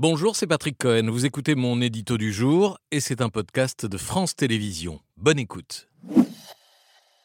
Bonjour, c'est Patrick Cohen. Vous écoutez mon édito du jour et c'est un podcast de France Télévisions. Bonne écoute.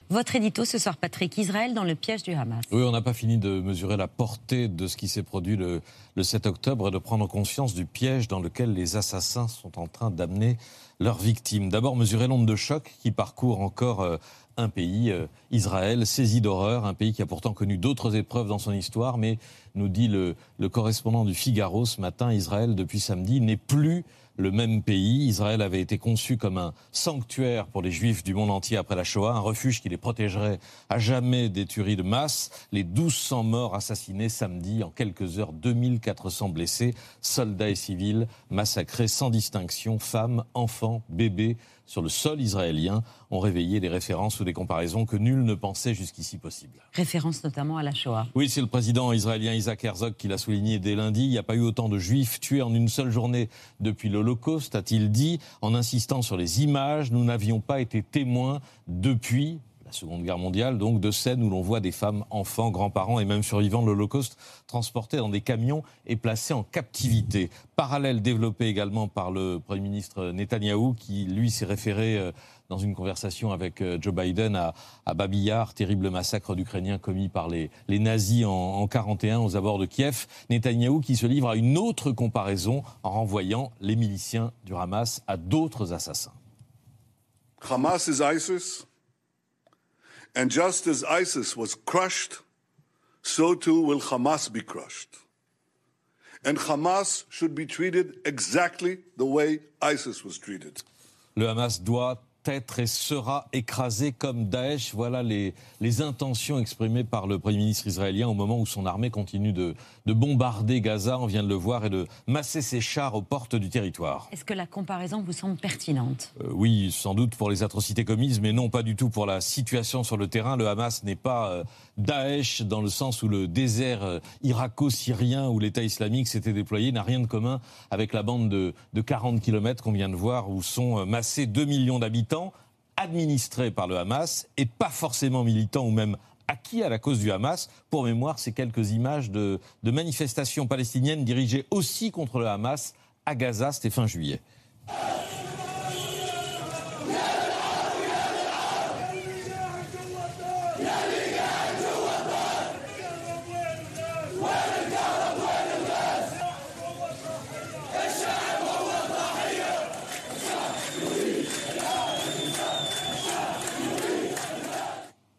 Votre édito ce soir, Patrick, Israël dans le piège du Hamas. Oui, on n'a pas fini de mesurer la portée de ce qui s'est produit le, 7 octobre et de prendre conscience du piège dans lequel les assassins sont en train d'amener leurs victimes. D'abord, mesurer l'onde de choc qui parcourt encore euh, un pays, euh, Israël, saisi d'horreur, un pays qui a pourtant connu d'autres épreuves dans son histoire, mais nous dit le, le correspondant du Figaro ce matin, Israël, depuis samedi, n'est plus le même pays. Israël avait été conçu comme un sanctuaire pour les juifs du monde entier après la Shoah, un refuge qui les protégerait à jamais des tueries de masse. Les 1200 morts assassinés samedi, en quelques heures, 2400 blessés, soldats et civils massacrés sans distinction, femmes, enfants, bébés sur le sol israélien ont réveillé des références ou des comparaisons que nul ne pensait jusqu'ici possibles. Référence notamment à la Shoah. Oui, c'est le président israélien Isaac Herzog qui l'a souligné dès lundi. Il n'y a pas eu autant de juifs tués en une seule journée depuis l'Holocauste, a-t-il dit, en insistant sur les images. Nous n'avions pas été témoins depuis Seconde Guerre mondiale, donc de scènes où l'on voit des femmes, enfants, grands-parents et même survivants de l'Holocauste transportés dans des camions et placés en captivité. Parallèle développé également par le Premier ministre Netanyahou, qui lui s'est référé euh, dans une conversation avec euh, Joe Biden à, à Babillard, terrible massacre d'Ukrainiens commis par les, nazis en, en 41 aux abords de Kiev. Netanyahou qui se livre à une autre comparaison en renvoyant les miliciens du Hamas à d'autres assassins. Hamas is ISIS. And just as ISIS was crushed, so too will Hamas be crushed. And Hamas should be treated exactly the way ISIS was treated. Le Hamas doit être et sera écrasé comme Daesh. Voilà les, les, intentions exprimées par le Premier ministre israélien au moment où son armée continue de, de, bombarder Gaza, on vient de le voir, et de masser ses chars aux portes du territoire. Est-ce que la comparaison vous semble pertinente? Euh, Oui, sans doute pour les atrocités commises, mais non pas du tout pour la situation sur le terrain. Le Hamas n'est pas euh, Daesh dans le sens où le désert euh, irako-syrien où l'État islamique s'était déployé n'a rien de commun avec la bande de, de 40 km qu'on vient de voir où sont massés 2 millions d'habitants administrés par le Hamas et pas forcément militants ou même acquis à la cause du Hamas. Pour mémoire, c'est quelques images de, de manifestations palestiniennes dirigées aussi contre le Hamas à Gaza, c'était fin juillet.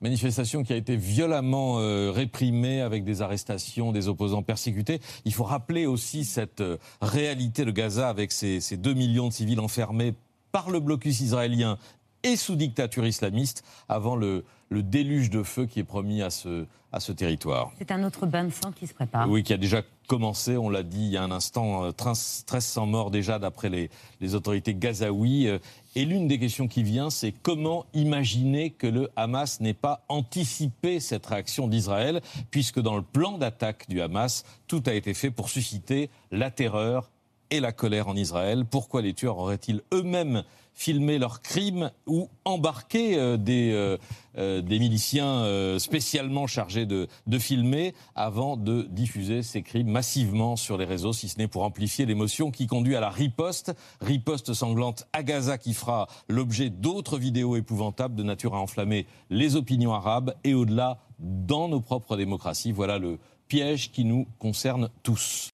Manifestation qui a été violemment euh, réprimée avec des arrestations, des opposants persécutés. Il faut rappeler aussi cette euh, réalité de Gaza avec ces, ces 2 millions de civils enfermés par le blocus israélien et sous dictature islamiste avant le, le déluge de feu qui est promis à ce, à ce territoire. C'est un autre bain de sang qui se prépare. Oui, qui a déjà commencé, on l'a dit il y a un instant, 1300 euh, morts déjà d'après les, les, autorités gazaouis. Et l'une des questions qui vient, c'est comment imaginer que le Hamas n'ait pas anticipé cette réaction d'Israël, puisque dans le plan d'attaque du Hamas, tout a été fait pour susciter la terreur et la colère en Israël. Pourquoi les tueurs auraient-ils eux-mêmes filmé leurs crimes ou embarqué euh, des, euh, euh, des miliciens spécialement chargés de, de, filmer avant de diffuser ces crimes massivement sur les réseaux, si ce n'est pour amplifier l'émotion qui conduit à la riposte, riposte sanglante à Gaza qui fera l'objet d'autres vidéos épouvantables de nature à enflammer les opinions arabes et au-delà dans nos propres démocraties. Voilà le piège qui nous concerne tous.